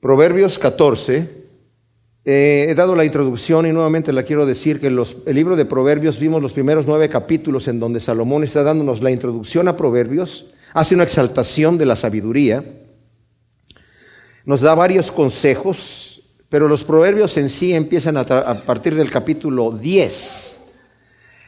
Proverbios 14. Eh, he dado la introducción y nuevamente la quiero decir que los, el libro de Proverbios vimos los primeros nueve capítulos en donde Salomón está dándonos la introducción a Proverbios, hace una exaltación de la sabiduría, nos da varios consejos, pero los Proverbios en sí empiezan a, a partir del capítulo 10.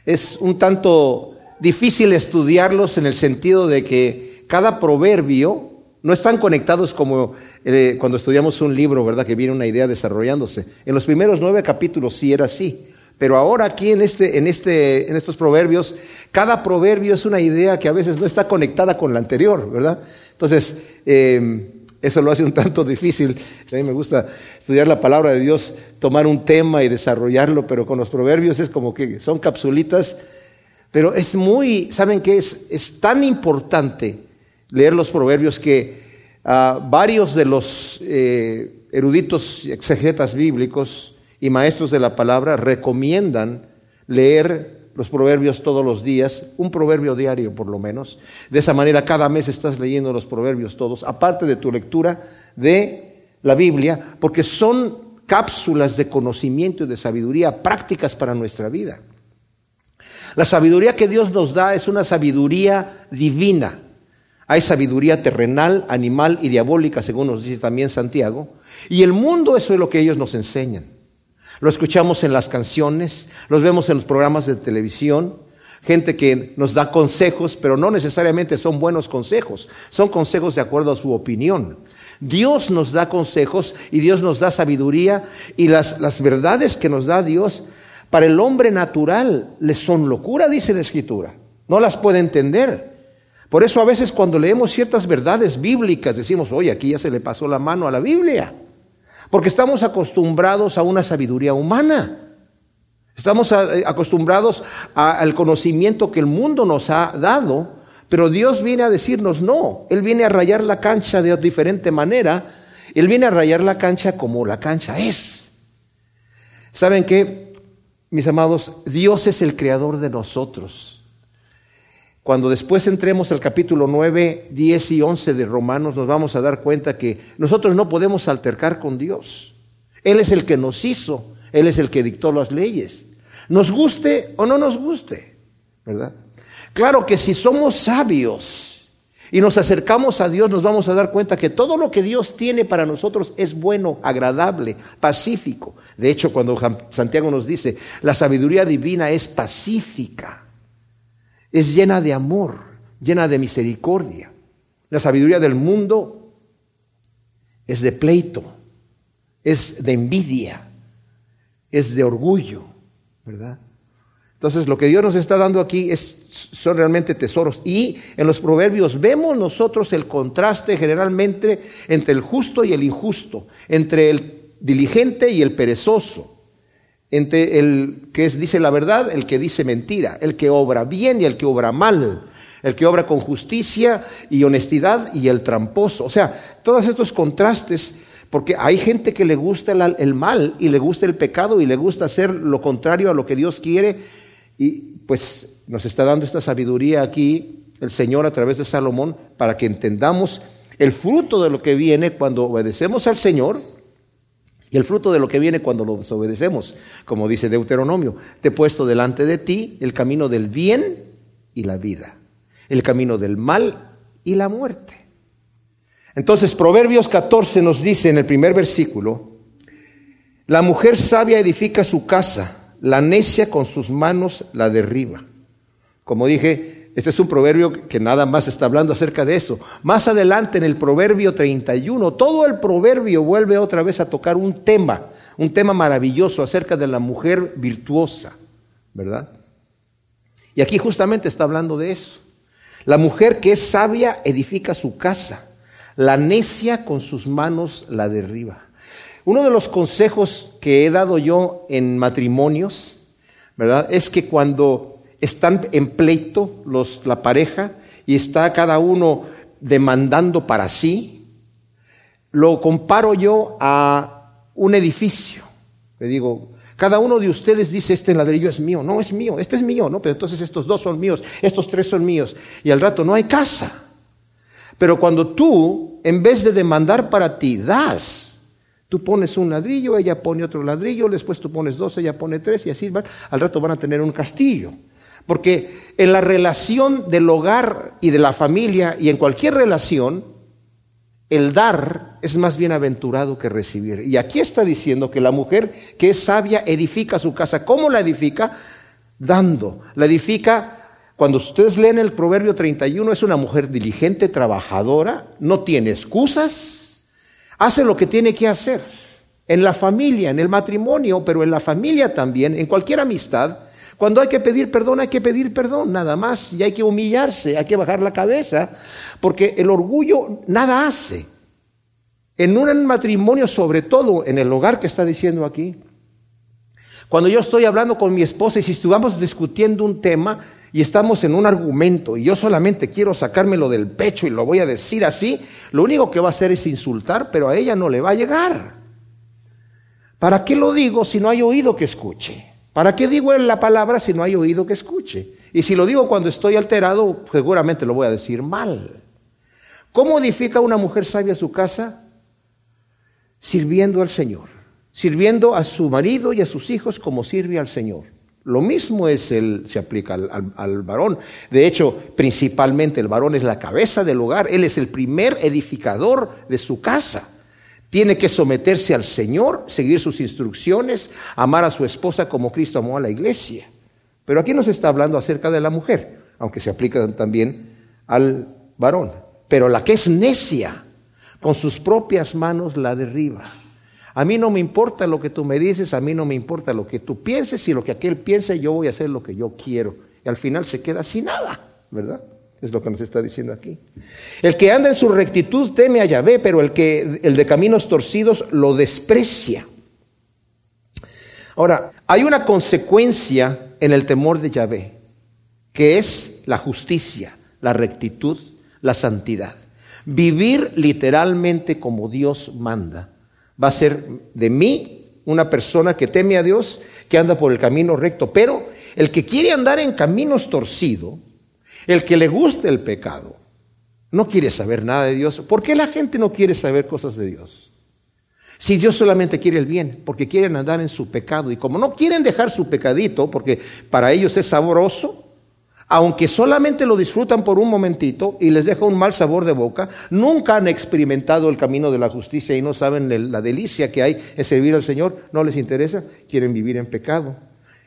Es un tanto difícil estudiarlos en el sentido de que cada proverbio no están conectados como eh, cuando estudiamos un libro, ¿verdad? Que viene una idea desarrollándose. En los primeros nueve capítulos sí era así. Pero ahora aquí en, este, en, este, en estos proverbios, cada proverbio es una idea que a veces no está conectada con la anterior, ¿verdad? Entonces, em, eso lo hace un tanto difícil. A mí me gusta estudiar la palabra de Dios, tomar un tema y desarrollarlo, pero con los proverbios es como que son capsulitas. Pero es muy, ¿saben qué? Es, es tan importante leer los proverbios que ah, varios de los eh, eruditos exegetas bíblicos y maestros de la palabra recomiendan leer los proverbios todos los días, un proverbio diario por lo menos. De esa manera cada mes estás leyendo los proverbios todos, aparte de tu lectura de la Biblia, porque son cápsulas de conocimiento y de sabiduría prácticas para nuestra vida. La sabiduría que Dios nos da es una sabiduría divina. Hay sabiduría terrenal, animal y diabólica, según nos dice también Santiago. Y el mundo, eso es lo que ellos nos enseñan. Lo escuchamos en las canciones, los vemos en los programas de televisión, gente que nos da consejos, pero no necesariamente son buenos consejos, son consejos de acuerdo a su opinión. Dios nos da consejos y Dios nos da sabiduría y las, las verdades que nos da Dios para el hombre natural le son locura, dice la Escritura. No las puede entender. Por eso a veces cuando leemos ciertas verdades bíblicas decimos, oye, aquí ya se le pasó la mano a la Biblia. Porque estamos acostumbrados a una sabiduría humana. Estamos eh, acostumbrados al conocimiento que el mundo nos ha dado, pero Dios viene a decirnos no. Él viene a rayar la cancha de diferente manera. Él viene a rayar la cancha como la cancha es. ¿Saben qué? Mis amados, Dios es el creador de nosotros. Cuando después entremos al capítulo 9, 10 y 11 de Romanos, nos vamos a dar cuenta que nosotros no podemos altercar con Dios. Él es el que nos hizo, Él es el que dictó las leyes. Nos guste o no nos guste, ¿verdad? Claro que si somos sabios y nos acercamos a Dios, nos vamos a dar cuenta que todo lo que Dios tiene para nosotros es bueno, agradable, pacífico. De hecho, cuando Santiago nos dice, la sabiduría divina es pacífica es llena de amor, llena de misericordia. La sabiduría del mundo es de pleito, es de envidia, es de orgullo, ¿verdad? Entonces lo que Dios nos está dando aquí es, son realmente tesoros. Y en los proverbios vemos nosotros el contraste generalmente entre el justo y el injusto, entre el diligente y el perezoso, entre el que dice la verdad, el que dice mentira, el que obra bien y el que obra mal, el que obra con justicia y honestidad y el tramposo. O sea, todos estos contrastes, porque hay gente que le gusta el, mal y le gusta el pecado y le gusta hacer lo contrario a lo que Dios quiere y pues nos está dando esta sabiduría aquí el Señor a través de Salomón para que entendamos el fruto de lo que viene cuando obedecemos al Señor y el fruto de lo que viene cuando lo desobedecemos, como dice Deuteronomio, te he puesto delante de ti el camino del bien y la vida, el camino del mal y la muerte. Entonces, Proverbios 14 nos dice en el primer versículo, la mujer sabia edifica su casa, la necia con sus manos la derriba. Como dije, este es un proverbio que nada más está hablando acerca de eso. Más adelante en el proverbio 31, todo el proverbio vuelve otra vez a tocar un tema, un tema maravilloso acerca de la mujer virtuosa, ¿verdad? Y aquí justamente está hablando de eso. La mujer que es sabia edifica su casa, la necia con sus manos la derriba. Uno de los consejos que he dado yo en matrimonios, ¿verdad? Es que cuando están en pleito los, la pareja y está cada uno demandando para sí, lo comparo yo a un edificio. Le digo, cada uno de ustedes dice, este ladrillo es mío. No, es mío, este es mío, ¿no? Pero entonces estos dos son míos, estos tres son míos. Y al rato no hay casa. Pero cuando tú, en vez de demandar para ti, das, Tú pones un ladrillo, ella pone otro ladrillo, después tú pones dos, ella pone tres y así van. Al rato van a tener un castillo. Porque en la relación del hogar y de la familia y en cualquier relación, el dar es más bienaventurado que recibir. Y aquí está diciendo que la mujer que es sabia edifica su casa. ¿Cómo la edifica? Dando. La edifica, cuando ustedes leen el Proverbio 31, es una mujer diligente, trabajadora, no tiene excusas, hace lo que tiene que hacer. En la familia, en el matrimonio, pero en la familia también, en cualquier amistad, cuando hay que pedir perdón, hay que pedir perdón, nada más. Y hay que humillarse, hay que bajar la cabeza, porque el orgullo nada hace. En un matrimonio, sobre todo en el hogar que está diciendo aquí, cuando yo estoy hablando con mi esposa y si estuvamos discutiendo un tema y estamos en un argumento y yo solamente quiero sacármelo del pecho y lo voy a decir así, lo único que va a hacer es insultar, pero a ella no le va a llegar. ¿Para qué lo digo si no hay oído que escuche? ¿Para qué digo la palabra si no hay oído que escuche? Y si lo digo cuando estoy alterado, seguramente lo voy a decir mal. ¿Cómo edifica una mujer sabia su casa? Sirviendo al Señor, sirviendo a su marido y a sus hijos como sirve al Señor. Lo mismo es el, se aplica al, al, varón. De hecho, principalmente el varón es la cabeza del hogar. Él es el primer edificador de su casa. Tiene que someterse al Señor, seguir sus instrucciones, amar a su esposa como Cristo amó a la iglesia. Pero aquí no se está hablando acerca de la mujer, aunque se aplica también al varón. Pero la que es necia, con sus propias manos la derriba. A mí no me importa lo que tú me dices, a mí no me importa lo que tú pienses y lo que aquel piense, yo voy a hacer lo que yo quiero. Y al final se queda sin nada, ¿verdad? Es lo que nos está diciendo aquí. El que anda en su rectitud teme a Yahvé, pero el que el de caminos torcidos lo desprecia. Ahora, hay una consecuencia en el temor de Yahvé, que es la justicia, la rectitud, la santidad. Vivir literalmente como Dios manda va a ser de mí una persona que teme a Dios, que anda por el camino recto, pero el que quiere andar en caminos torcidos, el que le guste el pecado no quiere saber nada de Dios. ¿Por qué la gente no quiere saber cosas de Dios? Si Dios solamente quiere el bien, porque quieren andar en su pecado. Y como no quieren dejar su pecadito, porque para ellos es sabroso, aunque solamente lo disfrutan por un momentito y les deja un mal sabor de boca, nunca han experimentado el camino de la justicia y no saben la delicia que hay en servir al Señor, no les interesa, quieren vivir en pecado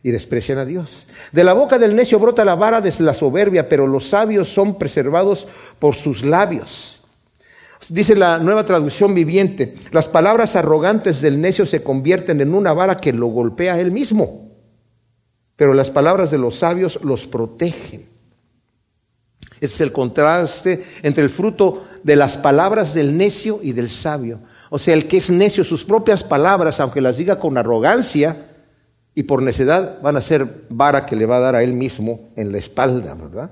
y desprecian a Dios. De la boca del necio brota la vara de la soberbia, pero los sabios son preservados por sus labios. Dice la nueva traducción viviente, las palabras arrogantes del necio se convierten en una vara que lo golpea a él mismo, pero las palabras de los sabios los protegen. Este es el contraste entre el fruto de las palabras del necio y del sabio. O sea, el que es necio, sus propias palabras, aunque las diga con arrogancia, y por necedad van a ser vara que le va a dar a él mismo en la espalda, ¿verdad?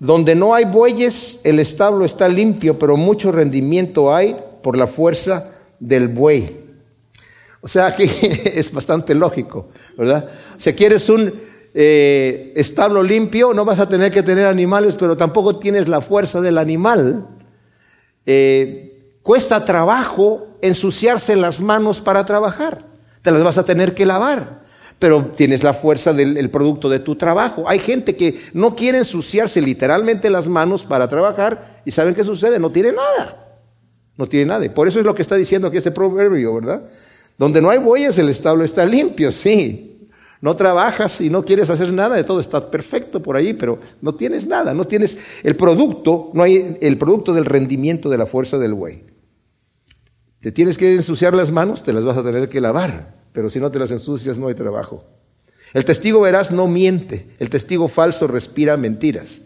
Donde no hay bueyes, el establo está limpio, pero mucho rendimiento hay por la fuerza del buey. O sea, aquí es bastante lógico, ¿verdad? Si quieres un eh, establo limpio, no vas a tener que tener animales, pero tampoco tienes la fuerza del animal. Eh, cuesta trabajo ensuciarse las manos para trabajar. Te las vas a tener que lavar pero tienes la fuerza del producto de tu trabajo. Hay gente que no quiere ensuciarse literalmente las manos para trabajar y ¿saben qué sucede? No tiene nada. No tiene nada. Y por eso es lo que está diciendo aquí este proverbio, ¿verdad? Donde no hay bueyes, el establo está limpio, sí. No trabajas y no quieres hacer nada, de todo está perfecto por ahí, pero no tienes nada, no tienes el producto, no hay el producto del rendimiento de la fuerza del buey. Te tienes que ensuciar las manos, te las vas a tener que lavar pero si no te las ensucias no hay trabajo. El testigo veraz no miente, el testigo falso respira mentiras.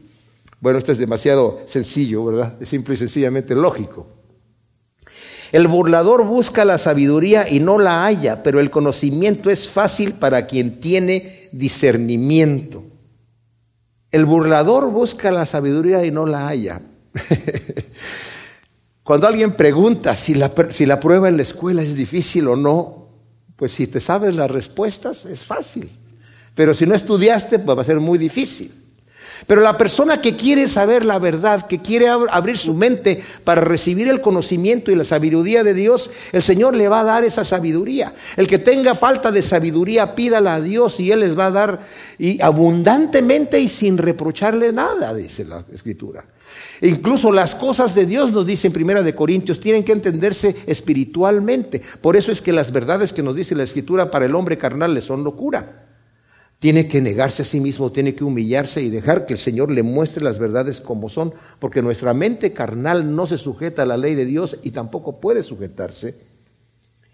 Bueno, esto es demasiado sencillo, ¿verdad? Es simple y sencillamente lógico. El burlador busca la sabiduría y no la halla, pero el conocimiento es fácil para quien tiene discernimiento. El burlador busca la sabiduría y no la halla. Cuando alguien pregunta si la, si la prueba en la escuela es difícil o no, pues si te sabes las respuestas es fácil, pero si no estudiaste pues va a ser muy difícil. Pero la persona que quiere saber la verdad, que quiere abrir su mente para recibir el conocimiento y la sabiduría de Dios, el Señor le va a dar esa sabiduría. El que tenga falta de sabiduría, pídala a Dios y Él les va a dar y abundantemente y sin reprocharle nada, dice la Escritura. Incluso las cosas de Dios, nos dice en Primera de Corintios, tienen que entenderse espiritualmente. Por eso es que las verdades que nos dice la Escritura para el hombre carnal le son locura. Tiene que negarse a sí mismo, tiene que humillarse y dejar que el Señor le muestre las verdades como son, porque nuestra mente carnal no se sujeta a la ley de Dios y tampoco puede sujetarse.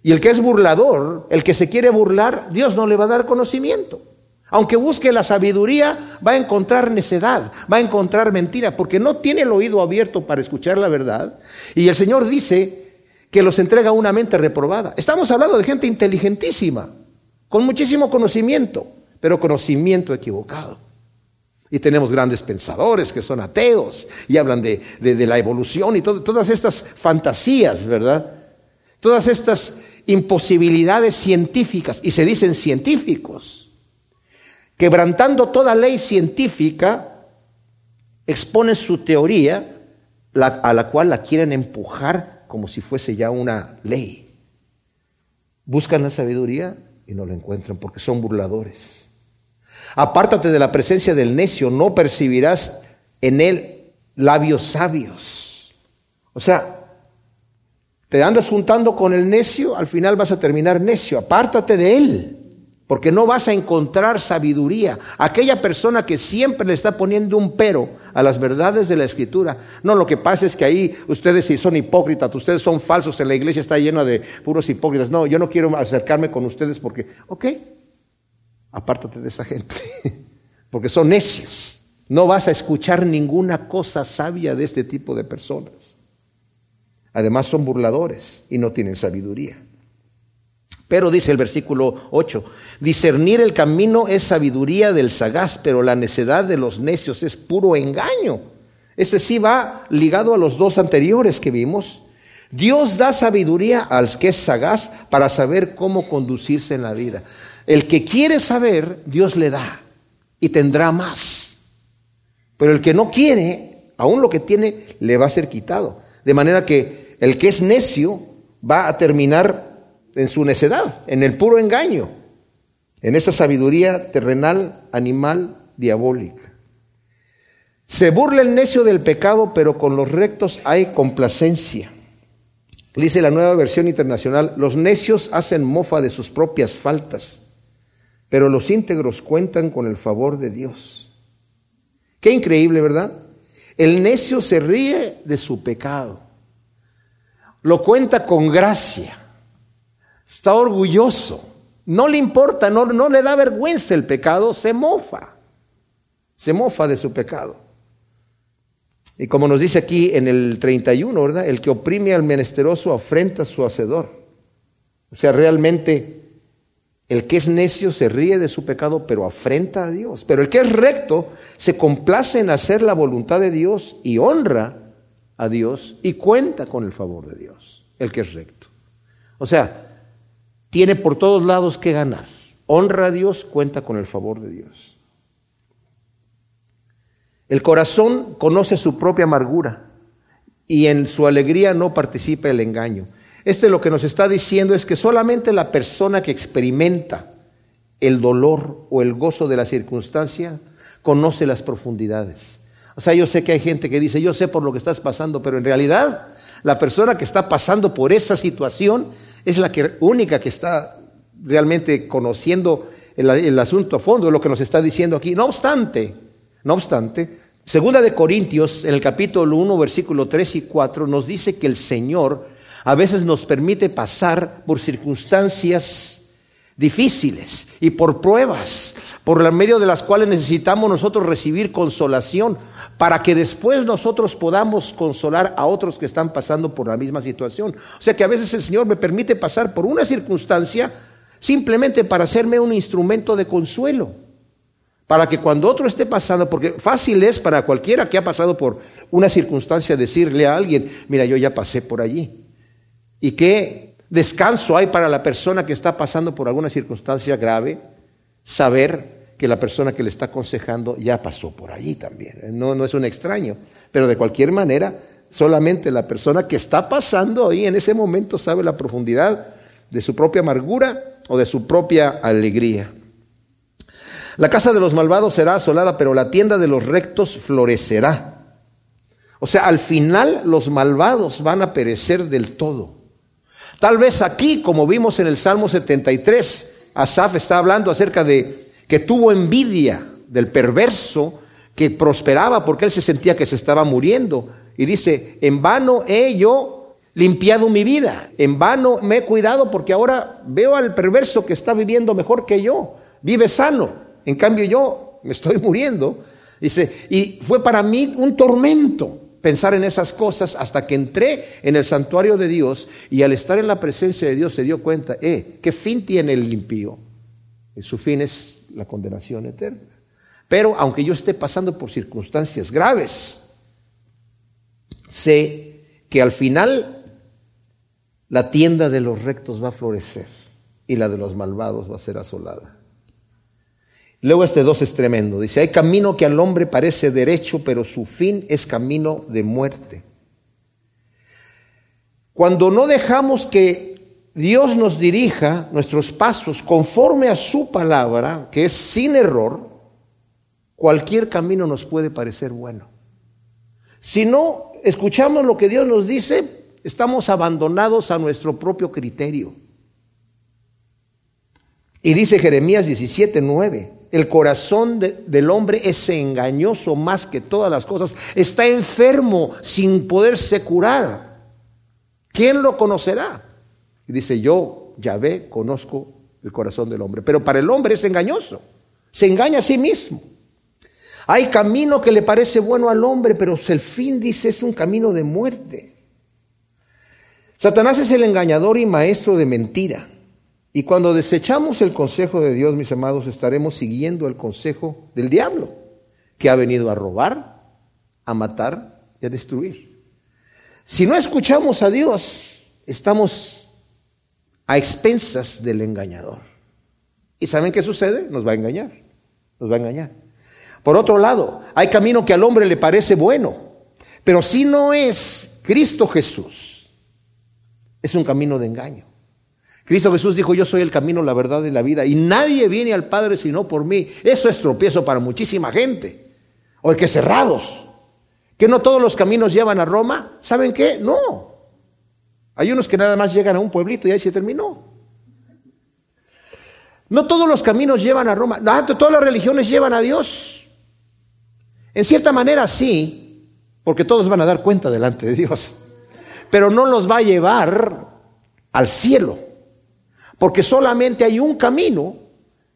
Y el que es burlador, el que se quiere burlar, Dios no le va a dar conocimiento. Aunque busque la sabiduría, va a encontrar necedad, va a encontrar mentira, porque no tiene el oído abierto para escuchar la verdad. Y el Señor dice que los entrega una mente reprobada. Estamos hablando de gente inteligentísima, con muchísimo conocimiento pero conocimiento equivocado. Y tenemos grandes pensadores que son ateos y hablan de, la evolución y todas estas fantasías, ¿verdad? Todas estas imposibilidades científicas, y se dicen científicos, quebrantando toda ley científica, exponen su teoría a la cual la quieren empujar como si fuese ya una ley. Buscan la sabiduría y no la encuentran porque son burladores. Apártate de la presencia del necio, no percibirás en él labios sabios. O sea, te andas juntando con el necio, al final vas a terminar necio. Apártate de él, porque no vas a encontrar sabiduría. Aquella persona que siempre le está poniendo un pero a las verdades de la escritura. No, lo que pasa es que ahí ustedes sí son hipócritas, ustedes son falsos, en la iglesia está llena de puros hipócritas. No, yo no quiero acercarme con ustedes porque, ok, apártate de esa gente, porque son necios. No vas a escuchar ninguna cosa sabia de este tipo de personas. Además son burladores y no tienen sabiduría. Pero dice el versículo 8, discernir el camino es sabiduría del sagaz, pero la necedad de los necios es puro engaño. Este sí va ligado a los dos anteriores que vimos. Dios da sabiduría al que es sagaz para saber cómo conducirse en la vida. El que quiere saber, Dios le da y tendrá más. Pero el que no quiere, aún lo que tiene, le va a ser quitado. De manera que el que es necio va a terminar en su necedad, en el puro engaño, en esa sabiduría terrenal, animal, diabólica. Se burla el necio del pecado, pero con los rectos hay complacencia. Dice la nueva versión internacional, los necios hacen mofa de sus propias faltas pero los íntegros cuentan con el favor de Dios. Qué increíble, ¿verdad? El necio se ríe de su pecado, lo cuenta con gracia, está orgulloso, no le importa, no, le da vergüenza el pecado, se mofa, se mofa de su pecado. Y como nos dice aquí en el 31, ¿verdad? El que oprime al menesteroso afrenta a su hacedor. O sea, realmente el que es necio se ríe de su pecado, pero afrenta a Dios. Pero el que es recto se complace en hacer la voluntad de Dios y honra a Dios y cuenta con el favor de Dios. El que es recto. O sea, tiene por todos lados que ganar. Honra a Dios, cuenta con el favor de Dios. El corazón conoce su propia amargura y en su alegría no participa el engaño. Este lo que nos está diciendo es que solamente la persona que experimenta el dolor o el gozo de la circunstancia conoce las profundidades. O sea, yo sé que hay gente que dice, yo sé por lo que estás pasando, pero en realidad la persona que está pasando por esa situación es la que, única que está realmente conociendo el, asunto a fondo, lo que nos está diciendo aquí. No obstante, no obstante, segunda de Corintios, en el capítulo 1, versículo 3 y 4, nos dice que el Señor a veces nos permite pasar por circunstancias difíciles y por pruebas, por medio de las cuales necesitamos nosotros recibir consolación, para que después nosotros podamos consolar a otros que están pasando por la misma situación. O sea que a veces el Señor me permite pasar por una circunstancia simplemente para hacerme un instrumento de consuelo, para que cuando otro esté pasando, porque fácil es para cualquiera que ha pasado por una circunstancia decirle a alguien, mira, yo ya pasé por allí. ¿Y qué descanso hay para la persona que está pasando por alguna circunstancia grave? Saber que la persona que le está aconsejando ya pasó por allí también. No, no es un extraño, pero de cualquier manera, solamente la persona que está pasando ahí en ese momento sabe la profundidad de su propia amargura o de su propia alegría. La casa de los malvados será asolada, pero la tienda de los rectos florecerá. O sea, al final los malvados van a perecer del todo. Tal vez aquí, como vimos en el Salmo 73, Asaf está hablando acerca de que tuvo envidia del perverso que prosperaba porque él se sentía que se estaba muriendo. Y dice, en vano he yo limpiado mi vida, en vano me he cuidado porque ahora veo al perverso que está viviendo mejor que yo, vive sano, en cambio yo me estoy muriendo. Dice, y fue para mí un tormento pensar en esas cosas hasta que entré en el santuario de Dios y al estar en la presencia de Dios se dio cuenta, eh, ¿qué fin tiene el impío? Y su fin es la condenación eterna. Pero aunque yo esté pasando por circunstancias graves, sé que al final la tienda de los rectos va a florecer y la de los malvados va a ser asolada. Luego este dos es tremendo. Dice, hay camino que al hombre parece derecho, pero su fin es camino de muerte. Cuando no dejamos que Dios nos dirija nuestros pasos conforme a su palabra, que es sin error, cualquier camino nos puede parecer bueno. Si no escuchamos lo que Dios nos dice, estamos abandonados a nuestro propio criterio. Y dice Jeremías 17, 9, el corazón del hombre es engañoso más que todas las cosas. Está enfermo sin poderse curar. ¿Quién lo conocerá? Y dice, yo, Yahvé, conozco el corazón del hombre. Pero para el hombre es engañoso. Se engaña a sí mismo. Hay camino que le parece bueno al hombre, pero el fin, dice, es un camino de muerte. Satanás es el engañador y maestro de mentira. Y cuando desechamos el consejo de Dios, mis amados, estaremos siguiendo el consejo del diablo, que ha venido a robar, a matar y a destruir. Si no escuchamos a Dios, estamos a expensas del engañador. ¿Y saben qué sucede? Nos va a engañar. Nos va a engañar. Por otro lado, hay camino que al hombre le parece bueno, pero si no es Cristo Jesús, es un camino de engaño. Cristo Jesús dijo, yo soy el camino, la verdad y la vida, y nadie viene al Padre sino por mí. Eso es tropiezo para muchísima gente. O que cerrados. Que no todos los caminos llevan a Roma. ¿Saben qué? No. Hay unos que nada más llegan a un pueblito y ahí se terminó. No todos los caminos llevan a Roma. No, todas las religiones llevan a Dios. En cierta manera sí, porque todos van a dar cuenta delante de Dios. Pero no los va a llevar al cielo. Porque solamente hay un camino.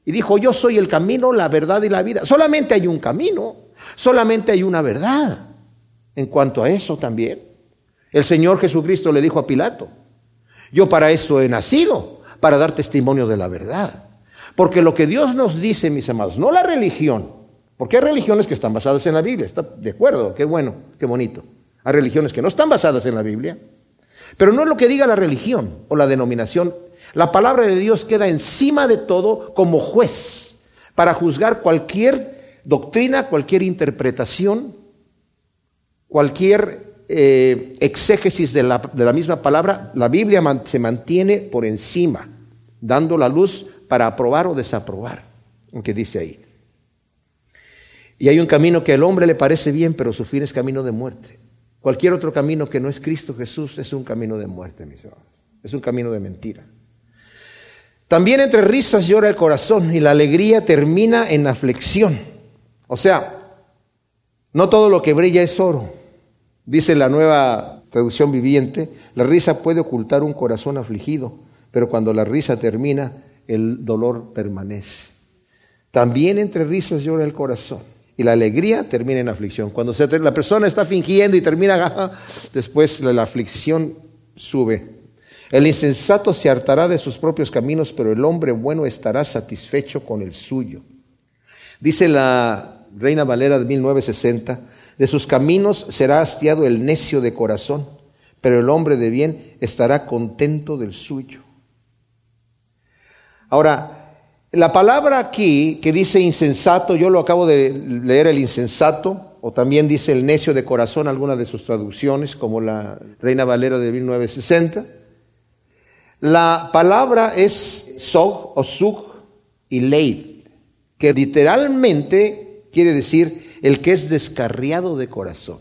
Y dijo, yo soy el camino, la verdad y la vida. Solamente hay un camino, solamente hay una verdad. En cuanto a eso también, el Señor Jesucristo le dijo a Pilato, yo para esto he nacido, para dar testimonio de la verdad. Porque lo que Dios nos dice, mis amados, no la religión, porque hay religiones que están basadas en la Biblia, está de acuerdo, qué bueno, qué bonito. Hay religiones que no están basadas en la Biblia, pero no es lo que diga la religión o la denominación la palabra de Dios queda encima de todo como juez para juzgar cualquier doctrina, cualquier interpretación, cualquier eh, exégesis de la, misma palabra. La Biblia se mantiene por encima, dando la luz para aprobar o desaprobar, aunque dice ahí. Y hay un camino que al hombre le parece bien, pero su fin es camino de muerte. Cualquier otro camino que no es Cristo Jesús es un camino de muerte, mis hermanos. Es un camino de mentira. También entre risas llora el corazón y la alegría termina en aflicción. O sea, no todo lo que brilla es oro. Dice la nueva traducción viviente, la risa puede ocultar un corazón afligido, pero cuando la risa termina, el dolor permanece. También entre risas llora el corazón y la alegría termina en aflicción. Cuando la persona está fingiendo y termina, después la aflicción sube el insensato se hartará de sus propios caminos, pero el hombre bueno estará satisfecho con el suyo. Dice la Reina Valera de 1960, de sus caminos será hastiado el necio de corazón, pero el hombre de bien estará contento del suyo. Ahora, La palabra aquí que dice insensato, yo lo acabo de leer el insensato, o también dice el necio de corazón, algunas de sus traducciones, como la Reina Valera de 1960. La palabra es sog o sug y leid, que literalmente quiere decir el que es descarriado de corazón,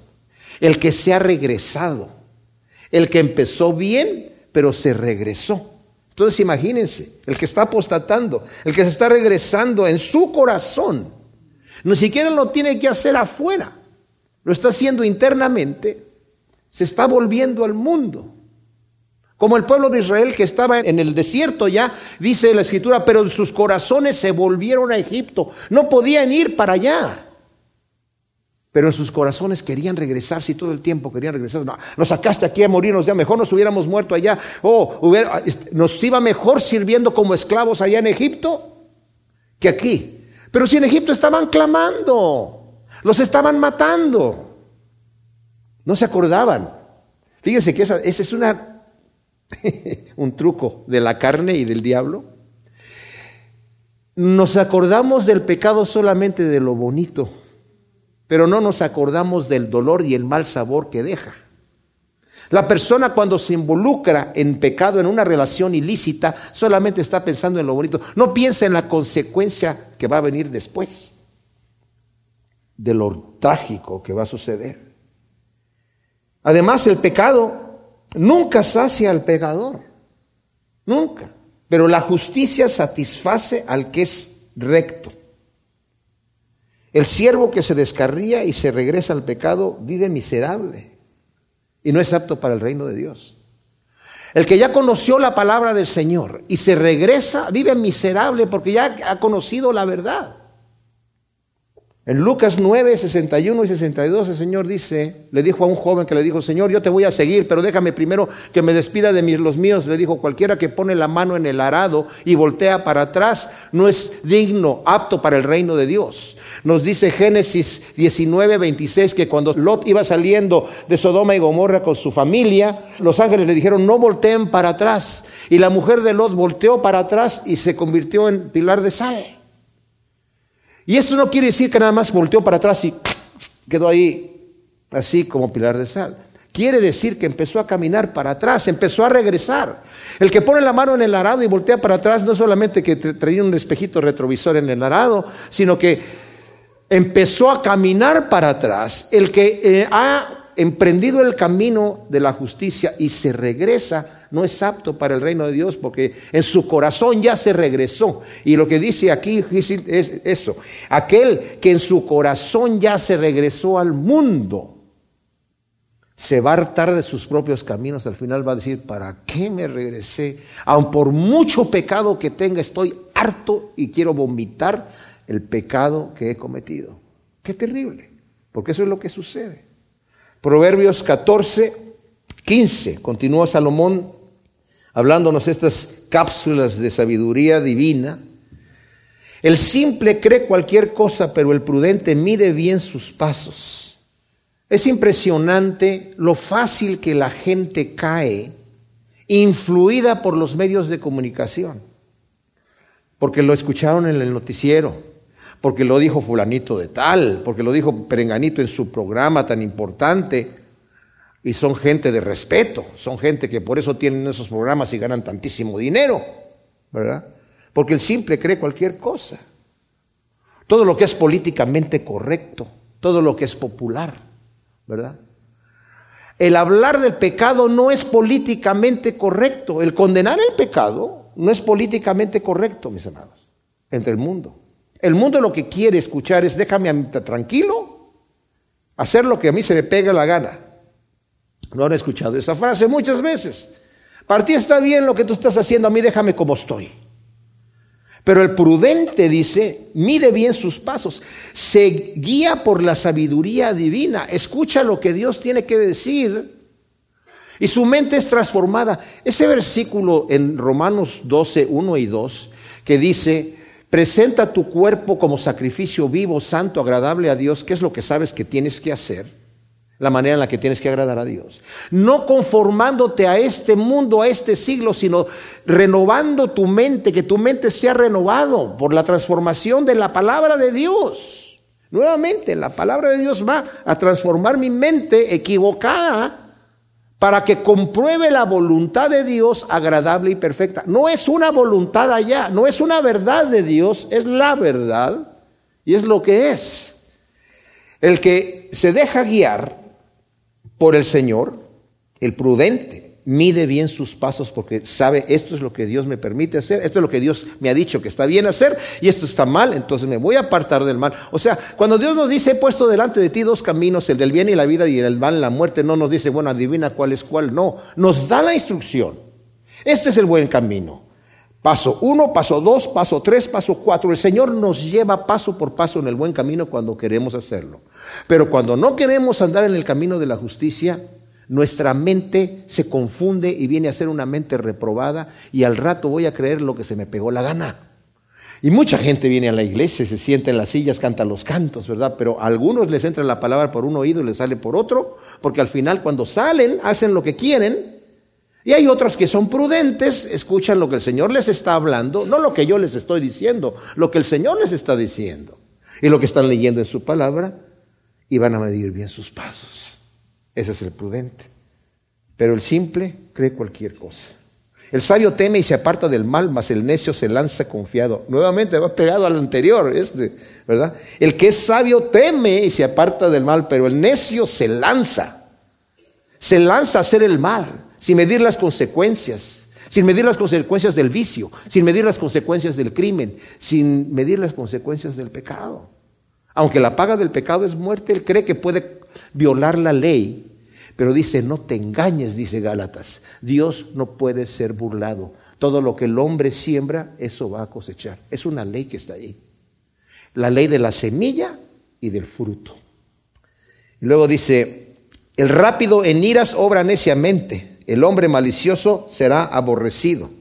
el que se ha regresado, el que empezó bien, pero se regresó. Entonces imagínense, el que está apostatando, el que se está regresando en su corazón, ni siquiera lo tiene que hacer afuera, lo está haciendo internamente, se está volviendo al mundo. Como el pueblo de Israel que estaba en el desierto ya, dice la escritura, pero sus corazones se volvieron a Egipto, no podían ir para allá pero en sus corazones querían regresarse y todo el tiempo querían regresar. No, nos sacaste aquí a morirnos ya, mejor nos hubiéramos muerto allá. O este, nos iba mejor sirviendo como esclavos allá en Egipto que aquí. Pero si en Egipto estaban clamando, los estaban matando. No se acordaban. Fíjense que esa, es una, un truco de la carne y del diablo. Nos acordamos del pecado solamente de lo bonito pero no nos acordamos del dolor y el mal sabor que deja. La persona cuando se involucra en pecado, en una relación ilícita, solamente está pensando en lo bonito. No piensa en la consecuencia que va a venir después, de lo trágico que va a suceder. Además, el pecado nunca sacia al pecador, nunca. Pero la justicia satisface al que es recto. El siervo que se descarría y se regresa al pecado vive miserable y no es apto para el reino de Dios. El que ya conoció la palabra del Señor y se regresa vive miserable porque ya ha conocido la verdad. En Lucas 9, 61 y 62 el Señor dice, le dijo a un joven que le dijo, Señor, yo te voy a seguir, pero déjame primero que me despida de los míos. Le dijo, cualquiera que pone la mano en el arado y voltea para atrás no es digno, apto para el reino de Dios. Nos dice Génesis 19, 26 que cuando Lot iba saliendo de Sodoma y Gomorra con su familia, los ángeles le dijeron, no volteen para atrás. Y la mujer de Lot volteó para atrás y se convirtió en pilar de sal. Y esto no quiere decir que nada más volteó para atrás y quedó ahí así como pilar de sal. Quiere decir que empezó a caminar para atrás, empezó a regresar. El que pone la mano en el arado y voltea para atrás no solamente que traía un espejito retrovisor en el arado, sino que empezó a caminar para atrás. El que eh, ha emprendido el camino de la justicia y se regresa no es apto para el reino de Dios porque en su corazón ya se regresó. Y lo que dice aquí es eso, aquel que en su corazón ya se regresó al mundo, se va a hartar de sus propios caminos, al final va a decir, ¿para qué me regresé? Aun por mucho pecado que tenga, estoy harto y quiero vomitar el pecado que he cometido. Qué terrible, porque eso es lo que sucede. Proverbios 14, 15, continúa Salomón hablándonos estas cápsulas de sabiduría divina. El simple cree cualquier cosa, pero el prudente mide bien sus pasos. Es impresionante lo fácil que la gente cae influida por los medios de comunicación, porque lo escucharon en el noticiero, porque lo dijo fulanito de tal, porque lo dijo perenganito en su programa tan importante, y son gente de respeto, son gente que por eso tienen esos programas y ganan tantísimo dinero, ¿verdad? Porque el simple cree cualquier cosa. Todo lo que es políticamente correcto, todo lo que es popular, ¿verdad? El hablar del pecado no es políticamente correcto. El condenar el pecado no es políticamente correcto, mis hermanos, entre el mundo. El mundo lo que quiere escuchar es déjame tranquilo, hacer lo que a mí se me pega la gana. ¿No han escuchado esa frase muchas veces? Para ti está bien lo que tú estás haciendo, a mí déjame como estoy. Pero el prudente dice, mide bien sus pasos, se guía por la sabiduría divina, escucha lo que Dios tiene que decir y su mente es transformada. Ese versículo en Romanos 12, 1 y 2, que dice, presenta tu cuerpo como sacrificio vivo, santo, agradable a Dios, ¿qué es lo que sabes que tienes que hacer? La manera en la que tienes que agradar a Dios. No conformándote a este mundo, a este siglo, sino renovando tu mente, que tu mente sea renovado por la transformación de la palabra de Dios. Nuevamente, la palabra de Dios va a transformar mi mente equivocada para que compruebe la voluntad de Dios agradable y perfecta. No es una voluntad allá, no es una verdad de Dios, es la verdad y es lo que es. El que se deja guiar por el Señor, el prudente, mide bien sus pasos porque sabe esto es lo que Dios me permite hacer, esto es lo que Dios me ha dicho que está bien hacer y esto está mal, entonces me voy a apartar del mal. O sea, cuando Dios nos dice, he puesto delante de ti dos caminos, el del bien y la vida y el mal, la muerte, no nos dice, bueno, adivina cuál es cuál, no, nos da la instrucción. Este es el buen camino. Paso uno, paso dos, paso tres, paso cuatro. El Señor nos lleva paso por paso en el buen camino cuando queremos hacerlo. Pero cuando no queremos andar en el camino de la justicia, nuestra mente se confunde y viene a ser una mente reprobada y al rato voy a creer lo que se me pegó la gana. Y mucha gente viene a la iglesia, se sienta en las sillas, canta los cantos, ¿verdad? Pero a algunos les entra la palabra por un oído y les sale por otro, porque al final cuando salen hacen lo que quieren. Y hay otros que son prudentes, escuchan lo que el Señor les está hablando, no lo que yo les estoy diciendo, lo que el Señor les está diciendo y lo que están leyendo en su palabra y van a medir bien sus pasos. Ese es el prudente. Pero el simple cree cualquier cosa. El sabio teme y se aparta del mal, mas el necio se lanza confiado. Nuevamente va pegado al anterior, este, ¿verdad? El que es sabio teme y se aparta del mal, pero el necio se lanza. Se lanza a hacer el mal, sin medir las consecuencias, sin medir las consecuencias del vicio, sin medir las consecuencias del crimen, sin medir las consecuencias del pecado. Aunque la paga del pecado es muerte, él cree que puede violar la ley, pero dice, no te engañes, dice Gálatas, Dios no puede ser burlado. Todo lo que el hombre siembra, eso va a cosechar. Es una ley que está ahí. La ley de la semilla y del fruto. Y luego dice, el rápido en iras obra neciamente, el hombre malicioso será aborrecido.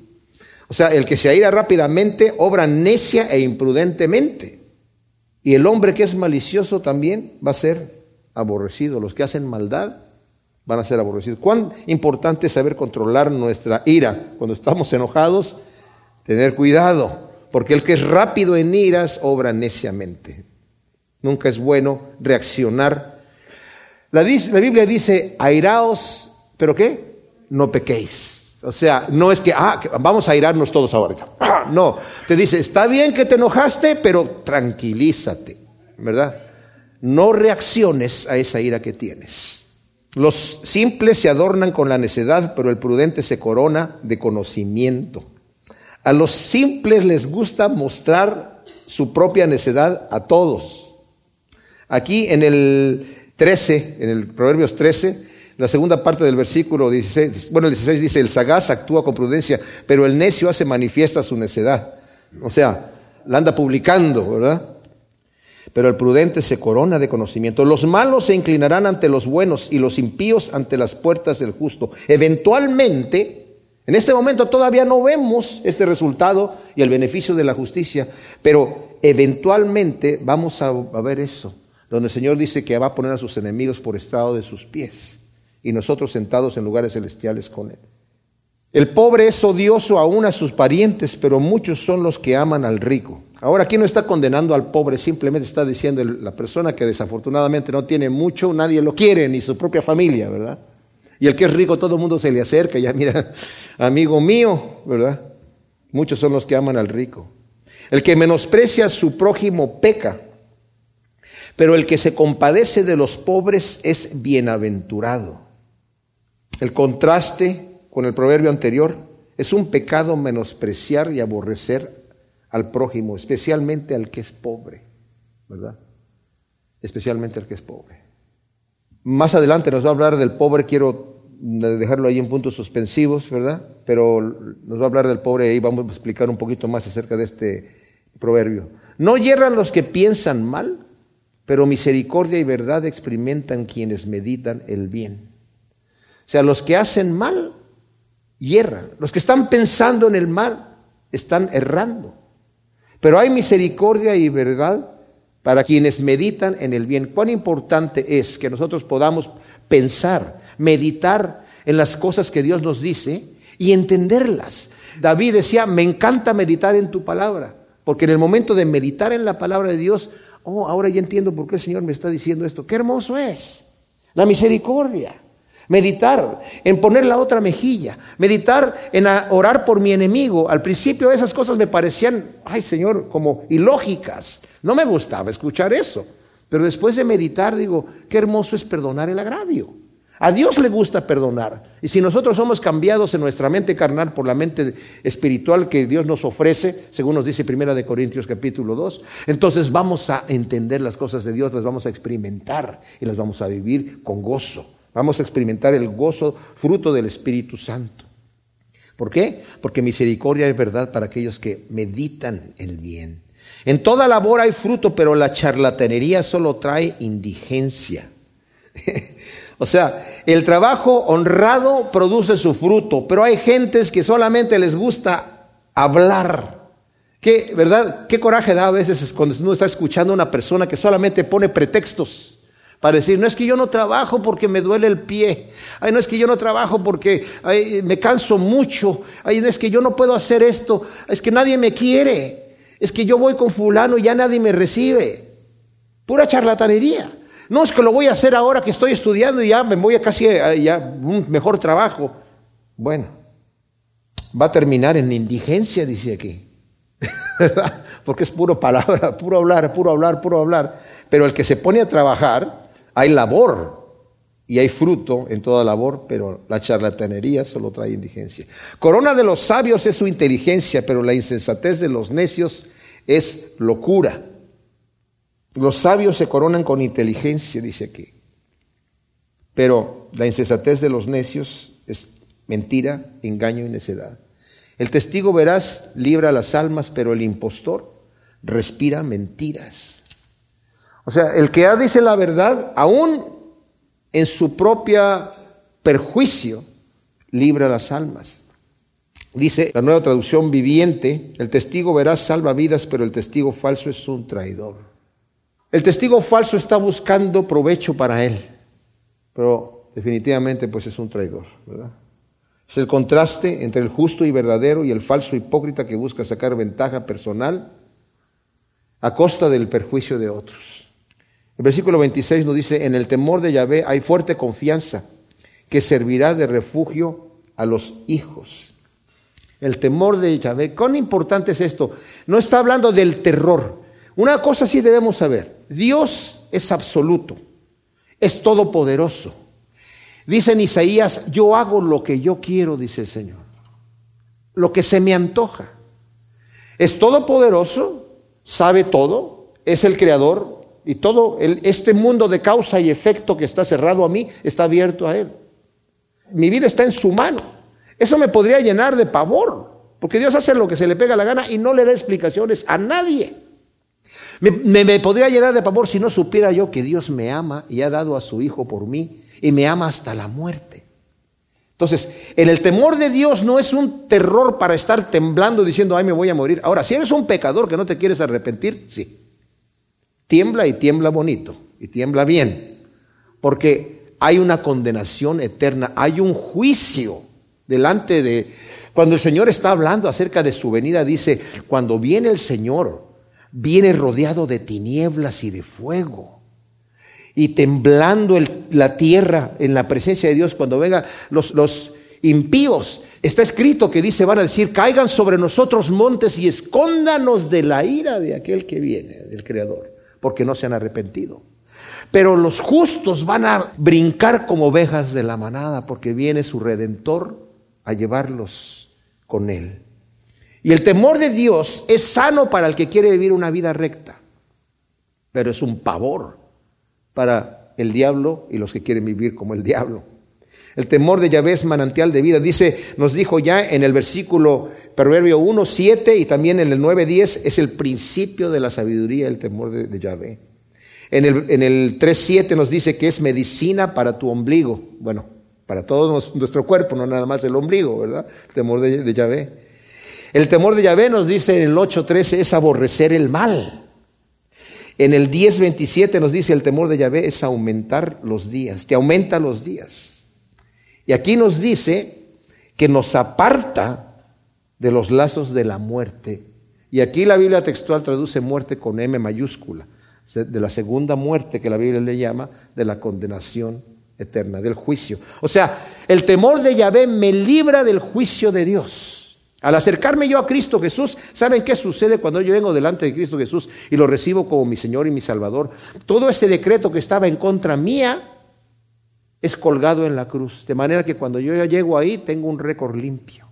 O sea, el que se aira rápidamente obra necia e imprudentemente. Y el hombre que es malicioso también va a ser aborrecido. Los que hacen maldad van a ser aborrecidos. Cuán importante es saber controlar nuestra ira cuando estamos enojados, tener cuidado, porque el que es rápido en iras obra neciamente. Nunca es bueno reaccionar. La, la Biblia dice, airaos, pero ¿qué? No pequéis. O sea, no es que, ah, vamos a irarnos todos ahora. No, te dice, está bien que te enojaste, pero tranquilízate, ¿verdad? No reacciones a esa ira que tienes. Los simples se adornan con la necedad, pero el prudente se corona de conocimiento. A los simples les gusta mostrar su propia necedad a todos. Aquí en el 13, en el Proverbios 13, la segunda parte del versículo 16, bueno, el 16 dice, el sagaz actúa con prudencia, pero el necio hace manifiesta su necedad. O sea, la anda publicando, ¿verdad? Pero el prudente se corona de conocimiento. Los malos se inclinarán ante los buenos y los impíos ante las puertas del justo. Eventualmente, en este momento todavía no vemos este resultado y el beneficio de la justicia, pero eventualmente vamos a, ver eso, donde el Señor dice que va a poner a sus enemigos por estado de sus pies y nosotros sentados en lugares celestiales con Él. El pobre es odioso aún a sus parientes, pero muchos son los que aman al rico. Ahora aquí no está condenando al pobre, simplemente está diciendo la persona que desafortunadamente no tiene mucho, nadie lo quiere, ni su propia familia, ¿verdad? Y el que es rico, todo el mundo se le acerca, ya mira, amigo mío, ¿verdad? Muchos son los que aman al rico. El que menosprecia a su prójimo peca, pero el que se compadece de los pobres es bienaventurado. El contraste con el proverbio anterior es un pecado menospreciar y aborrecer al prójimo, especialmente al que es pobre, ¿verdad? Especialmente al que es pobre. Más adelante nos va a hablar del pobre, quiero dejarlo ahí en puntos suspensivos, ¿verdad? Pero nos va a hablar del pobre y vamos a explicar un poquito más acerca de este proverbio. No hierran los que piensan mal, pero misericordia y verdad experimentan quienes meditan el bien. O sea, los que hacen mal, hierran. Los que están pensando en el mal, están errando. Pero hay misericordia y verdad para quienes meditan en el bien. Cuán importante es que nosotros podamos pensar, meditar en las cosas que Dios nos dice y entenderlas. David decía, me encanta meditar en tu palabra, porque en el momento de meditar en la palabra de Dios, oh, ahora ya entiendo por qué el Señor me está diciendo esto. Qué hermoso es la misericordia. Meditar en poner la otra mejilla, meditar en orar por mi enemigo. Al principio esas cosas me parecían, ay Señor, como ilógicas. No me gustaba escuchar eso. Pero después de meditar digo, qué hermoso es perdonar el agravio. A Dios le gusta perdonar. Y si nosotros somos cambiados en nuestra mente carnal por la mente espiritual que Dios nos ofrece, según nos dice Primera de Corintios capítulo 2, entonces vamos a entender las cosas de Dios, las vamos a experimentar y las vamos a vivir con gozo. Vamos a experimentar el gozo fruto del Espíritu Santo. ¿Por qué? Porque misericordia es verdad para aquellos que meditan el bien. En toda labor hay fruto, pero la charlatanería solo trae indigencia. o sea, el trabajo honrado produce su fruto, pero hay gentes que solamente les gusta hablar. ¿Qué, verdad? ¿Qué coraje da a veces cuando uno está escuchando a una persona que solamente pone pretextos? Para decir, no es que yo no trabajo porque me duele el pie. Ay, no es que yo no trabajo porque me canso mucho. Ay, no es que yo no puedo hacer esto. Es que nadie me quiere. Es que yo voy con fulano y ya nadie me recibe. Pura charlatanería. No es que lo voy a hacer ahora que estoy estudiando y ya me voy a casi a un mejor trabajo. Bueno, va a terminar en indigencia, dice aquí. Porque es puro palabra, puro hablar, puro hablar, puro hablar. Pero el que se pone a trabajar, hay labor y hay fruto en toda labor, pero la charlatanería solo trae indigencia. Corona de los sabios es su inteligencia, pero la insensatez de los necios es locura. Los sabios se coronan con inteligencia, dice aquí. Pero la insensatez de los necios es mentira, engaño y necedad. El testigo verás libra las almas, pero el impostor respira mentiras. O sea, el que dice la verdad, aún en su propia perjuicio, libra las almas. Dice la nueva traducción viviente, el testigo verás salva vidas, pero el testigo falso es un traidor. El testigo falso está buscando provecho para él, pero definitivamente pues es un traidor, ¿verdad? Es el contraste entre el justo y verdadero y el falso hipócrita que busca sacar ventaja personal a costa del perjuicio de otros. El versículo 26 nos dice, en el temor de Yahvé hay fuerte confianza que servirá de refugio a los hijos. El temor de Yahvé, ¿cuán importante es esto? No está hablando del terror. Una cosa sí debemos saber, Dios es absoluto, es todopoderoso. Dice en Isaías, yo hago lo que yo quiero, dice el Señor, lo que se me antoja. Es todopoderoso, sabe todo, es el creador, y todo este mundo de causa y efecto que está cerrado a mí está abierto a Él. Mi vida está en su mano. Eso me podría llenar de pavor, porque Dios hace lo que se le pega la gana y no le da explicaciones a nadie. Me, me, podría llenar de pavor si no supiera yo que Dios me ama y ha dado a su Hijo por mí y me ama hasta la muerte. Entonces, en el temor de Dios no es un terror para estar temblando diciendo, ay, me voy a morir. Ahora, si eres un pecador que no te quieres arrepentir, sí. Tiembla y tiembla bonito, y tiembla bien, porque hay una condenación eterna, hay un juicio delante de... Cuando el Señor está hablando acerca de su venida, dice, cuando viene el Señor, viene rodeado de tinieblas y de fuego, y temblando la tierra en la presencia de Dios, cuando vengan los, los impíos, está escrito que dice, van a decir, caigan sobre nosotros montes y escóndanos de la ira de aquel que viene, del Creador porque no se han arrepentido. Pero los justos van a brincar como ovejas de la manada porque viene su redentor a llevarlos con él. Y el temor de Dios es sano para el que quiere vivir una vida recta, pero es un pavor para el diablo y los que quieren vivir como el diablo. El temor de Yahvé es manantial de vida. Dice, nos dijo ya en el versículo Proverbio 1, 7 y también en el 9, 10 es el principio de la sabiduría, el temor de, Yahvé. En el, en el 3, 7 nos dice que es medicina para tu ombligo. Bueno, para todo nuestro cuerpo, no nada más el ombligo, ¿verdad? El temor de, de Yahvé. El temor de Yahvé nos dice en el 8, 13 es aborrecer el mal. En el 10.27 nos dice el temor de Yahvé es aumentar los días, te aumenta los días. Y aquí nos dice que nos aparta de los lazos de la muerte. Y aquí la Biblia textual traduce muerte con M mayúscula, de la segunda muerte que la Biblia le llama, de la condenación eterna, del juicio. O sea, el temor de Yahvé me libra del juicio de Dios. Al acercarme yo a Cristo Jesús, ¿saben qué sucede cuando yo vengo delante de Cristo Jesús y lo recibo como mi Señor y mi Salvador? Todo ese decreto que estaba en contra mía es colgado en la cruz. De manera que cuando yo llego ahí tengo un récord limpio.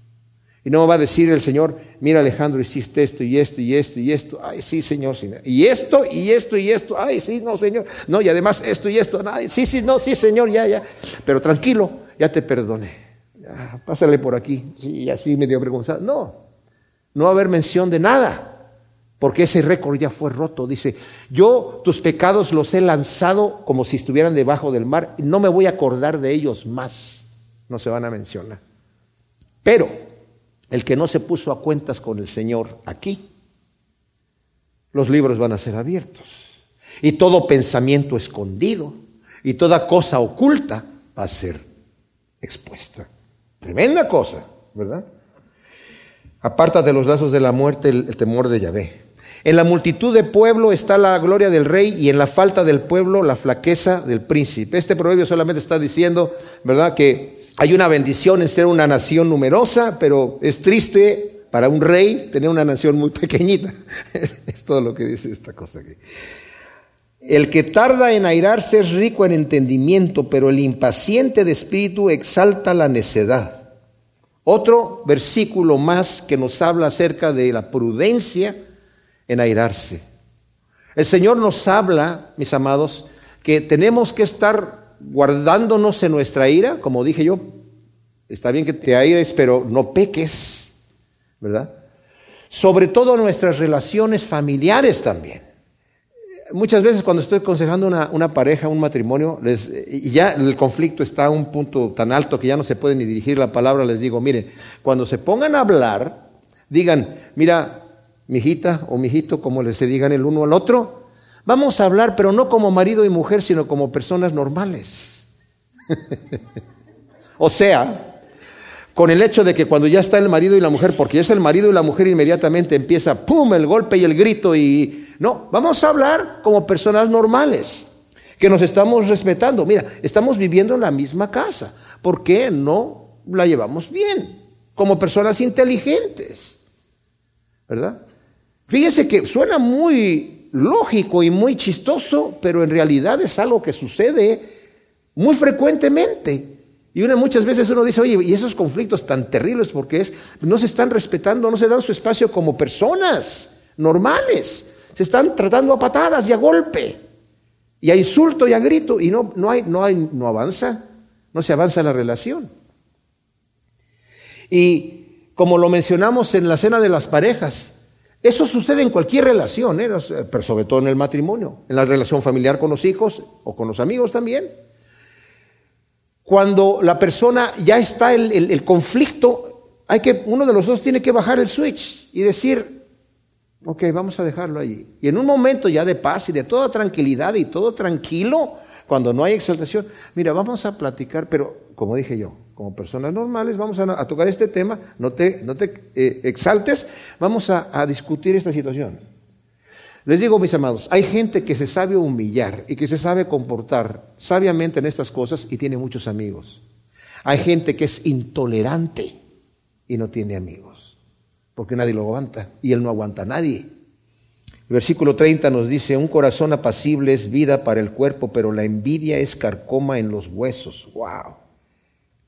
Y no va a decir el Señor, mira Alejandro, hiciste esto y esto y esto y esto. Ay, sí, Señor. Y esto y esto y esto. Ay, sí, no, Señor. No, y además esto y esto. Ay, sí, sí, no, sí, Señor, ya, ya. Pero tranquilo, ya te perdoné. pásale por aquí. Y así me dio vergüenza. No, no va a haber mención de nada. Porque ese récord ya fue roto. Dice, yo tus pecados los he lanzado como si estuvieran debajo del mar no me voy a acordar de ellos más. No se van a mencionar. Pero el que no se puso a cuentas con el Señor aquí, los libros van a ser abiertos. Y todo pensamiento escondido y toda cosa oculta va a ser expuesta. Tremenda cosa, ¿verdad? Aparta de los lazos de la muerte el, el temor de Yahvé. En la multitud de pueblo está la gloria del rey y en la falta del pueblo la flaqueza del príncipe. Este proverbio solamente está diciendo, ¿verdad?, que hay una bendición en ser una nación numerosa, pero es triste para un rey tener una nación muy pequeñita. es todo lo que dice esta cosa aquí. El que tarda en airarse es rico en entendimiento, pero el impaciente de espíritu exalta la necedad. Otro versículo más que nos habla acerca de la prudencia en airarse. El Señor nos habla, mis amados, que tenemos que estar guardándonos en nuestra ira, como dije yo, está bien que te aires, pero no peques, ¿verdad? Sobre todo nuestras relaciones familiares también. Muchas veces cuando estoy aconsejando una, una pareja, un matrimonio, y ya el conflicto está a un punto tan alto que ya no se puede ni dirigir la palabra, les digo, mire, cuando se pongan a hablar, digan, mira, mijita o mijito, como les se digan el uno al otro, Vamos a hablar, pero no como marido y mujer, sino como personas normales. o sea, con el hecho de que cuando ya está el marido y la mujer, porque ya es el marido y la mujer inmediatamente empieza, ¡pum!, el golpe y el grito y... No, vamos a hablar como personas normales, que nos estamos respetando. Mira, estamos viviendo en la misma casa. ¿Por qué no la llevamos bien? Como personas inteligentes. ¿Verdad? Fíjese que suena muy lógico y muy chistoso, pero en realidad es algo que sucede muy frecuentemente. Y muchas veces uno dice, oye, y esos conflictos tan terribles porque es, no se están respetando, no se dan su espacio como personas normales, se están tratando a patadas y a golpe, y a insulto y a grito, y no, no, hay, no, hay, no avanza, no se avanza la relación. Y como lo mencionamos en la cena de las parejas, eso sucede en cualquier relación, ¿eh? pero sobre todo en el matrimonio, en la relación familiar con los hijos o con los amigos también. Cuando la persona ya está el, el, conflicto, hay que, uno de los dos tiene que bajar el switch y decir, ok, vamos a dejarlo allí. Y en un momento ya de paz y de toda tranquilidad y todo tranquilo, cuando no hay exaltación, mira, vamos a platicar, pero como dije yo, como personas normales, vamos a, tocar este tema, no te, no te eh, exaltes, vamos a, a discutir esta situación. Les digo, mis amados, hay gente que se sabe humillar y que se sabe comportar sabiamente en estas cosas y tiene muchos amigos. Hay gente que es intolerante y no tiene amigos, porque nadie lo aguanta y él no aguanta a nadie. Versículo 30 nos dice, un corazón apacible es vida para el cuerpo, pero la envidia es carcoma en los huesos. ¡Wow!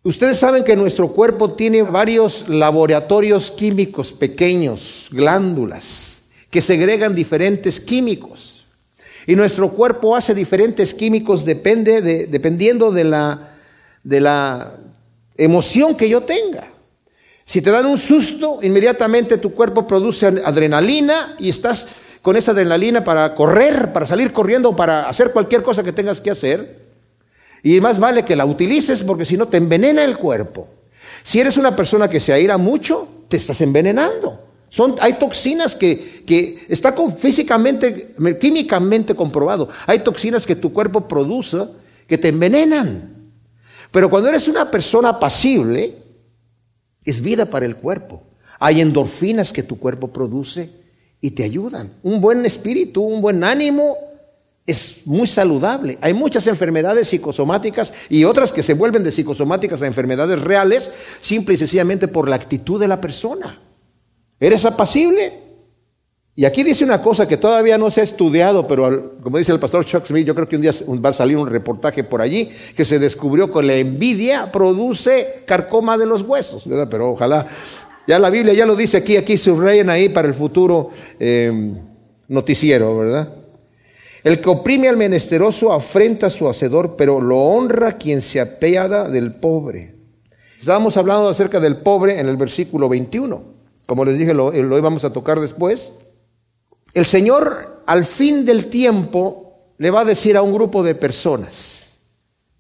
Ustedes saben que nuestro cuerpo tiene varios laboratorios químicos pequeños, glándulas, que segregan diferentes químicos. Y nuestro cuerpo hace diferentes químicos depende de, dependiendo de la, de la emoción que yo tenga. Si te dan un susto, inmediatamente tu cuerpo produce adrenalina y estás con esa adrenalina para correr, para salir corriendo, para hacer cualquier cosa que tengas que hacer. Y más vale que la utilices porque si no te envenena el cuerpo. Si eres una persona que se aira mucho, te estás envenenando. Son, hay toxinas que, que está con, físicamente, químicamente comprobado. Hay toxinas que tu cuerpo produce que te envenenan. Pero cuando eres una persona apacible, es vida para el cuerpo. Hay endorfinas que tu cuerpo produce y te ayudan. Un buen espíritu, un buen ánimo es muy saludable. Hay muchas enfermedades psicosomáticas y otras que se vuelven de psicosomáticas a enfermedades reales simple y sencillamente por la actitud de la persona. ¿Eres apacible? Y aquí dice una cosa que todavía no se ha estudiado, pero como dice el pastor Chuck Smith, yo creo que un día va a salir un reportaje por allí que se descubrió que la envidia produce carcoma de los huesos. Pero ojalá, ya la Biblia ya lo dice aquí, aquí subrayen ahí para el futuro eh, noticiero, ¿verdad? El que oprime al menesteroso afrenta a su hacedor, pero lo honra quien se apiada del pobre. Estábamos hablando acerca del pobre en el versículo 21. Como les dije, lo, lo íbamos a tocar después. El Señor al fin del tiempo le va a decir a un grupo de personas,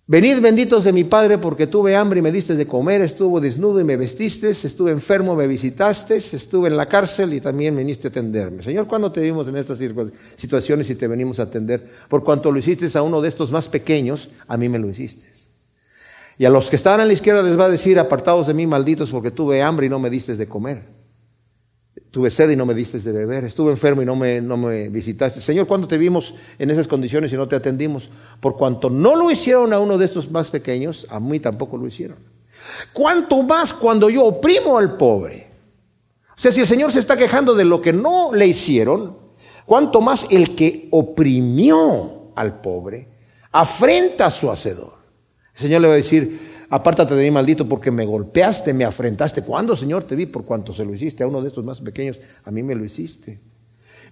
venid benditos de mi Padre porque tuve hambre y me diste de comer, estuve desnudo y me vestiste, estuve enfermo, me visitaste, estuve en la cárcel y también viniste a atenderme. Señor, ¿cuándo te vimos en estas situaciones y te venimos a atender? Por cuanto lo hiciste a uno de estos más pequeños, a mí me lo hiciste. Y a los que estaban a la izquierda les va a decir, apartados de mí, malditos, porque tuve hambre y no me diste de comer. Tuve sed y no me diste de beber. Estuve enfermo y no me, no me visitaste. Señor, ¿cuándo te vimos en esas condiciones y no te atendimos? Por cuanto no lo hicieron a uno de estos más pequeños, a mí tampoco lo hicieron. ¿Cuánto más cuando yo oprimo al pobre? O sea, si el Señor se está quejando de lo que no le hicieron, ¿cuánto más el que oprimió al pobre afrenta a su hacedor? El Señor le va a decir, apártate de mí, maldito, porque me golpeaste, me afrentaste. ¿Cuándo, Señor, te vi? Por cuanto se lo hiciste a uno de estos más pequeños, a mí me lo hiciste.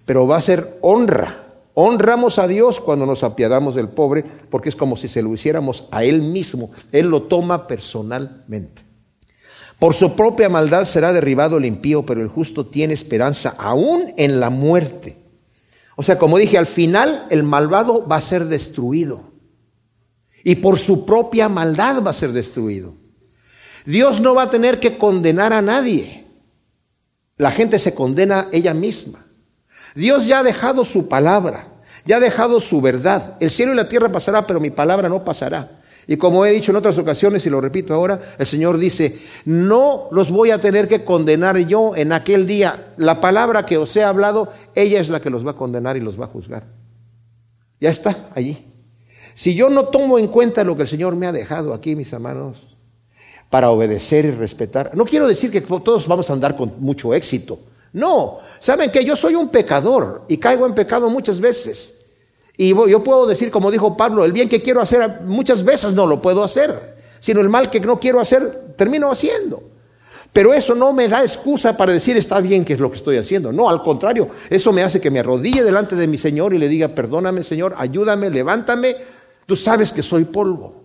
Pero va a ser honra. Honramos a Dios cuando nos apiadamos del pobre, porque es como si se lo hiciéramos a Él mismo. Él lo toma personalmente. Por su propia maldad será derribado el impío, pero el justo tiene esperanza aún en la muerte. O sea, como dije, al final el malvado va a ser destruido y por su propia maldad va a ser destruido. Dios no va a tener que condenar a nadie. La gente se condena ella misma. Dios ya ha dejado su palabra, ya ha dejado su verdad. El cielo y la tierra pasará, pero mi palabra no pasará. Y como he dicho en otras ocasiones y lo repito ahora, el Señor dice, no los voy a tener que condenar yo en aquel día. La palabra que os he hablado, ella es la que los va a condenar y los va a juzgar. Ya está allí. Si yo no tomo en cuenta lo que el Señor me ha dejado aquí, mis hermanos, para obedecer y respetar, no quiero decir que todos vamos a andar con mucho éxito. No, saben que yo soy un pecador y caigo en pecado muchas veces. Y yo puedo decir, como dijo Pablo, el bien que quiero hacer muchas veces no lo puedo hacer, sino el mal que no quiero hacer termino haciendo. Pero eso no me da excusa para decir está bien que es lo que estoy haciendo. No, al contrario, eso me hace que me arrodille delante de mi Señor y le diga, perdóname Señor, ayúdame, levántame, Tú sabes que soy polvo.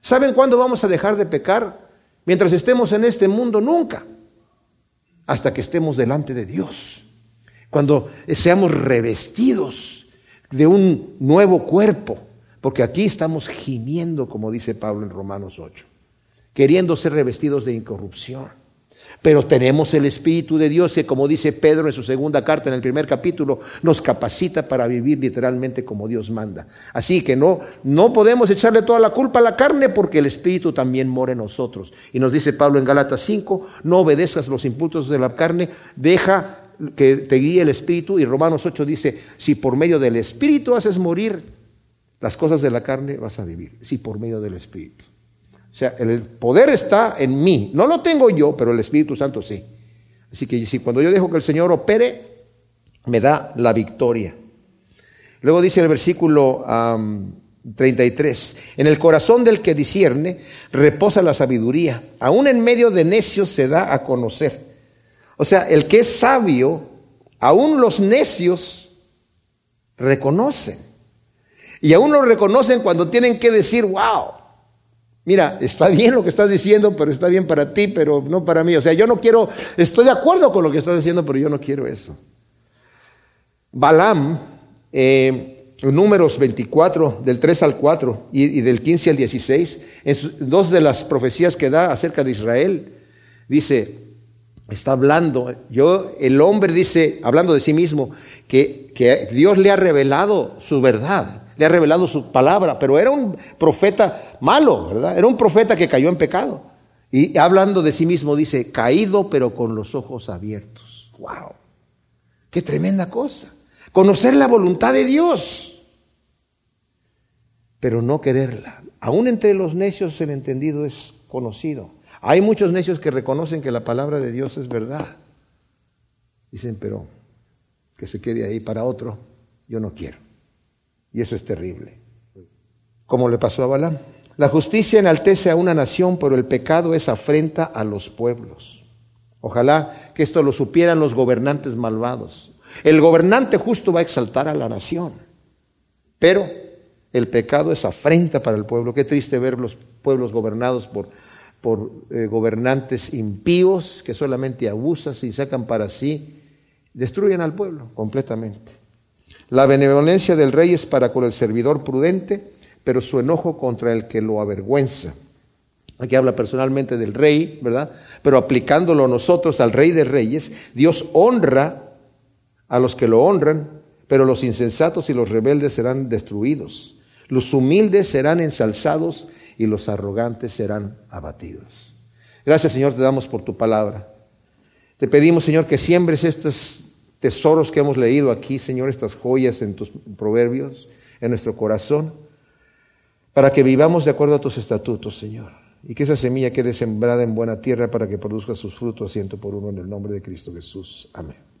¿Saben cuándo vamos a dejar de pecar? Mientras estemos en este mundo, nunca. Hasta que estemos delante de Dios. Cuando seamos revestidos de un nuevo cuerpo. Porque aquí estamos gimiendo, como dice Pablo en Romanos 8, queriendo ser revestidos de incorrupción. Pero tenemos el Espíritu de Dios que, como dice Pedro en su segunda carta, en el primer capítulo, nos capacita para vivir literalmente como Dios manda. Así que no, no podemos echarle toda la culpa a la carne porque el Espíritu también mora en nosotros. Y nos dice Pablo en Gálatas 5, no obedezcas los impulsos de la carne, deja que te guíe el Espíritu. Y Romanos 8 dice, si por medio del Espíritu haces morir las cosas de la carne, vas a vivir. Si por medio del Espíritu. O sea, el poder está en mí. No lo tengo yo, pero el Espíritu Santo sí. Así que si cuando yo dejo que el Señor opere, me da la victoria. Luego dice el versículo 33, en el corazón del que discierne reposa la sabiduría, aún en medio de necios se da a conocer. O sea, el que es sabio, aún los necios reconocen. Y aún lo reconocen cuando tienen que decir, wow, Mira, está bien lo que estás diciendo, pero está bien para ti, pero no para mí. O sea, yo no quiero, estoy de acuerdo con lo que estás diciendo, pero yo no quiero eso. Balaam, eh, números 24, del 3 al 4 y, del 15 al 16, en dos de las profecías que da acerca de Israel, dice, está hablando. Yo, el hombre dice, hablando de sí mismo, que, que Dios le ha revelado su verdad, le ha revelado su palabra, pero era un profeta malo, ¿verdad? Era un profeta que cayó en pecado. Y hablando de sí mismo dice, caído pero con los ojos abiertos. ¡Wow! ¡Qué tremenda cosa! Conocer la voluntad de Dios, pero no quererla. Aún entre los necios el entendido es conocido. Hay muchos necios que reconocen que la palabra de Dios es verdad. Dicen, pero que se quede ahí para otro, yo no quiero. Y eso es terrible. Como le pasó a Balaam. La justicia enaltece a una nación, pero el pecado es afrenta a los pueblos. Ojalá que esto lo supieran los gobernantes malvados. El gobernante justo va a exaltar a la nación, pero el pecado es afrenta para el pueblo. Qué triste ver los pueblos gobernados por, por eh, gobernantes impíos que solamente abusan y sacan para sí, destruyen al pueblo completamente. La benevolencia del rey es para con el servidor prudente, pero su enojo contra el que lo avergüenza. Aquí habla personalmente del rey, ¿verdad? Pero aplicándolo nosotros al rey de reyes, Dios honra a los que lo honran, pero los insensatos y los rebeldes serán destruidos. Los humildes serán ensalzados y los arrogantes serán abatidos. Gracias Señor, te damos por tu palabra. Te pedimos Señor que siembres estos tesoros que hemos leído aquí, Señor, estas joyas en tus proverbios, en nuestro corazón para que vivamos de acuerdo a tus estatutos, Señor, y que esa semilla quede sembrada en buena tierra para que produzca sus frutos ciento por uno en el nombre de Cristo Jesús. Amén.